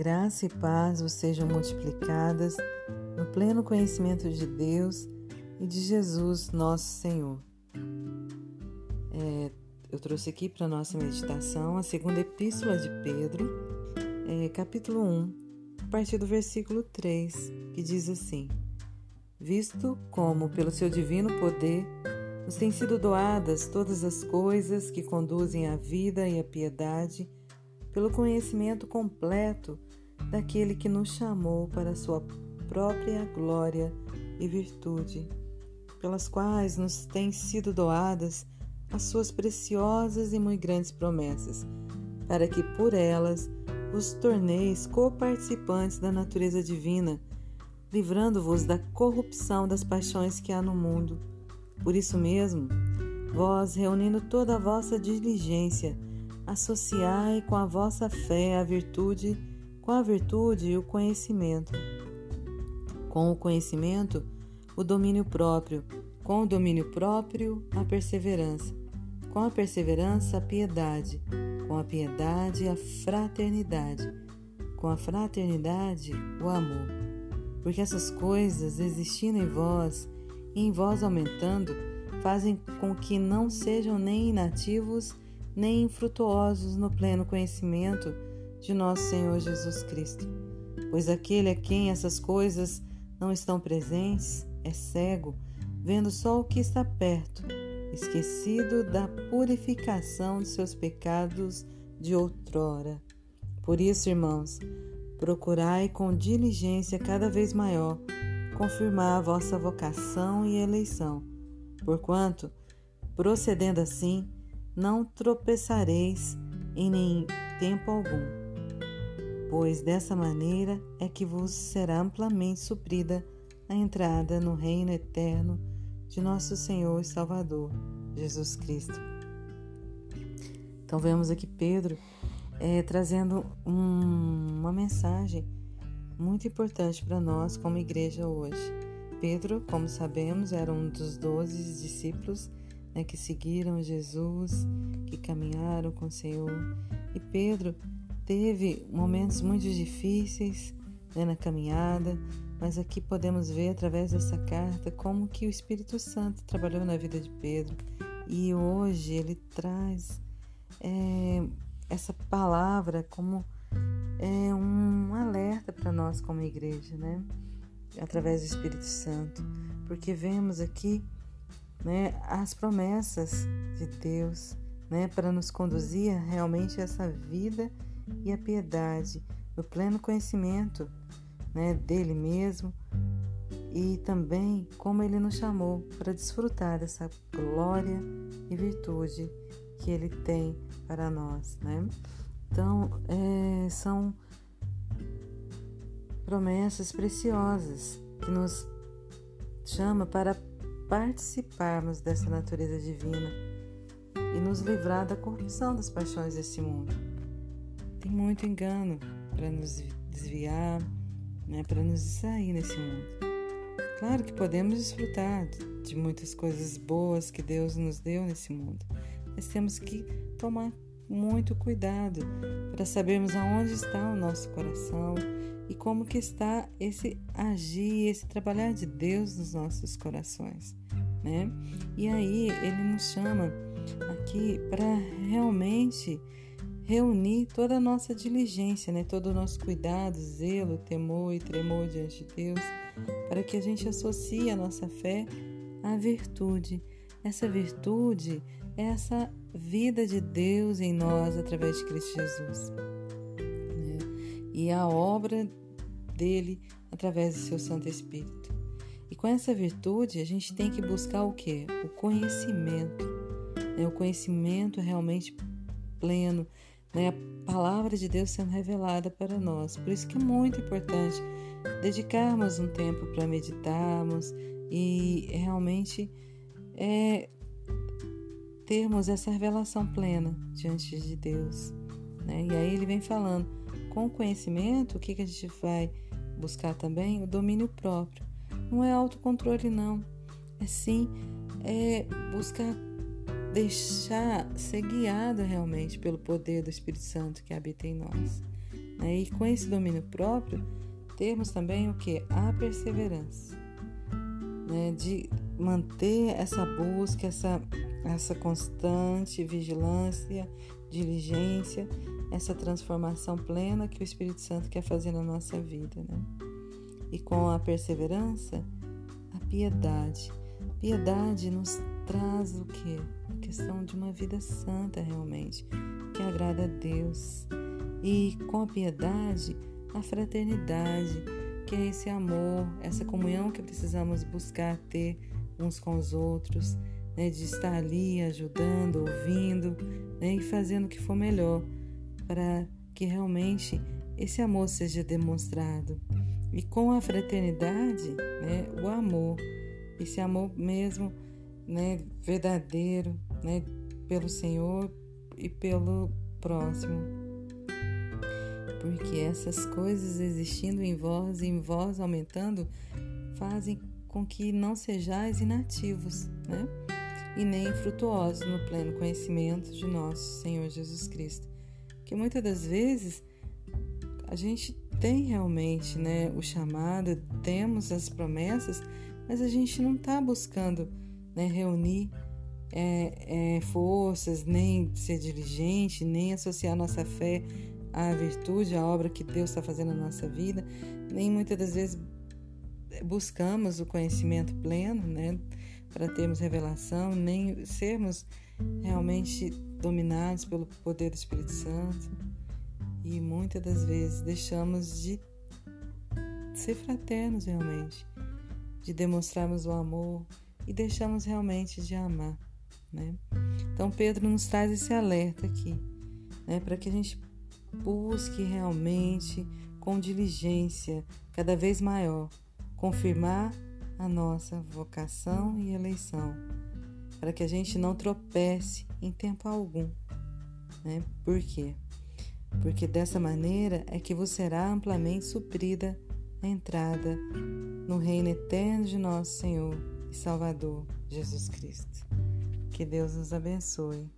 Graça e paz vos sejam multiplicadas no pleno conhecimento de Deus e de Jesus, nosso Senhor. É, eu trouxe aqui para nossa meditação a segunda epístola de Pedro, é, capítulo 1, a partir do versículo 3, que diz assim: Visto como, pelo seu divino poder, nos têm sido doadas todas as coisas que conduzem à vida e à piedade, pelo conhecimento completo daquele que nos chamou para sua própria glória e virtude, pelas quais nos têm sido doadas as suas preciosas e muito grandes promessas, para que por elas vos torneis coparticipantes da natureza divina, livrando-vos da corrupção das paixões que há no mundo. Por isso mesmo, vós, reunindo toda a vossa diligência, associai com a vossa fé a virtude, com a virtude o conhecimento, com o conhecimento o domínio próprio, com o domínio próprio a perseverança, com a perseverança a piedade, com a piedade a fraternidade, com a fraternidade o amor. Porque essas coisas existindo em vós e em vós aumentando, fazem com que não sejam nem inativos nem infrutuosos no pleno conhecimento de nosso Senhor Jesus Cristo. Pois aquele a quem essas coisas não estão presentes é cego, vendo só o que está perto, esquecido da purificação de seus pecados de outrora. Por isso, irmãos, procurai com diligência cada vez maior confirmar a vossa vocação e eleição, porquanto, procedendo assim, não tropeçareis em nem tempo algum, pois dessa maneira é que vos será amplamente suprida a entrada no reino eterno de nosso Senhor e Salvador, Jesus Cristo. Então vemos aqui Pedro é, trazendo um, uma mensagem muito importante para nós como igreja hoje. Pedro, como sabemos, era um dos doze discípulos né, que seguiram Jesus, que caminharam com o Senhor. E Pedro teve momentos muito difíceis né, na caminhada, mas aqui podemos ver através dessa carta como que o Espírito Santo trabalhou na vida de Pedro e hoje ele traz é, essa palavra como é, um alerta para nós como igreja, né? Através do Espírito Santo, porque vemos aqui né, as promessas de Deus né, para nos conduzir realmente a essa vida e a piedade, no pleno conhecimento né, dele mesmo e também como ele nos chamou para desfrutar dessa glória e virtude que ele tem para nós. Né? Então, é, são promessas preciosas que nos chama para participarmos dessa natureza divina e nos livrar da corrupção das paixões desse mundo. Tem muito engano para nos desviar, né, para nos distrair nesse mundo. Claro que podemos desfrutar de muitas coisas boas que Deus nos deu nesse mundo, mas temos que tomar muito cuidado para sabermos aonde está o nosso coração e como que está esse agir, esse trabalhar de Deus nos nossos corações, né? E aí ele nos chama aqui para realmente reunir toda a nossa diligência, né? todo o nosso cuidado, zelo, temor e tremor diante de Deus, para que a gente associe a nossa fé à virtude. Essa virtude é essa vida de Deus em nós através de Cristo Jesus. Né? E a obra dele através do seu Santo Espírito. E com essa virtude, a gente tem que buscar o que? O conhecimento. Né? O conhecimento realmente pleno, né? a palavra de Deus sendo revelada para nós. Por isso que é muito importante dedicarmos um tempo para meditarmos e realmente é, termos essa revelação plena diante de Deus. Né? E aí ele vem falando, com o conhecimento, o que, que a gente vai buscar também? O domínio próprio. Não é autocontrole, não. É sim é buscar deixar ser guiado realmente pelo poder do Espírito Santo que habita em nós. Né? E com esse domínio próprio, temos também o que? A perseverança. Né? De manter essa busca, essa, essa constante vigilância, diligência, essa transformação plena que o Espírito Santo quer fazer na nossa vida. Né? E com a perseverança, a piedade. Piedade nos traz o que? A questão de uma vida santa realmente, que agrada a Deus. E com a piedade, a fraternidade, que é esse amor, essa comunhão que precisamos buscar ter uns com os outros, né, de estar ali ajudando, ouvindo né, e fazendo o que for melhor para que realmente esse amor seja demonstrado. E com a fraternidade, né, o amor, esse amor mesmo né, verdadeiro né, pelo Senhor e pelo próximo. Porque essas coisas existindo em vós e em vós aumentando fazem com que não sejais inativos, né? E nem frutuosos no pleno conhecimento de nosso Senhor Jesus Cristo. Que muitas das vezes a gente tem realmente, né, o chamado, temos as promessas, mas a gente não está buscando né, reunir é, é, forças, nem ser diligente, nem associar nossa fé à virtude, à obra que Deus está fazendo na nossa vida, nem muitas das vezes buscamos o conhecimento pleno, né, para termos revelação, nem sermos realmente dominados pelo poder do Espírito Santo. E muitas das vezes deixamos de ser fraternos realmente, de demonstrarmos o amor e deixamos realmente de amar, né? Então Pedro nos traz esse alerta aqui, né, para que a gente busque realmente com diligência cada vez maior confirmar a nossa vocação e eleição, para que a gente não tropece em tempo algum. Né? Por quê? Porque dessa maneira é que vos será amplamente suprida a entrada no reino eterno de nosso Senhor e Salvador Jesus Cristo. Que Deus nos abençoe.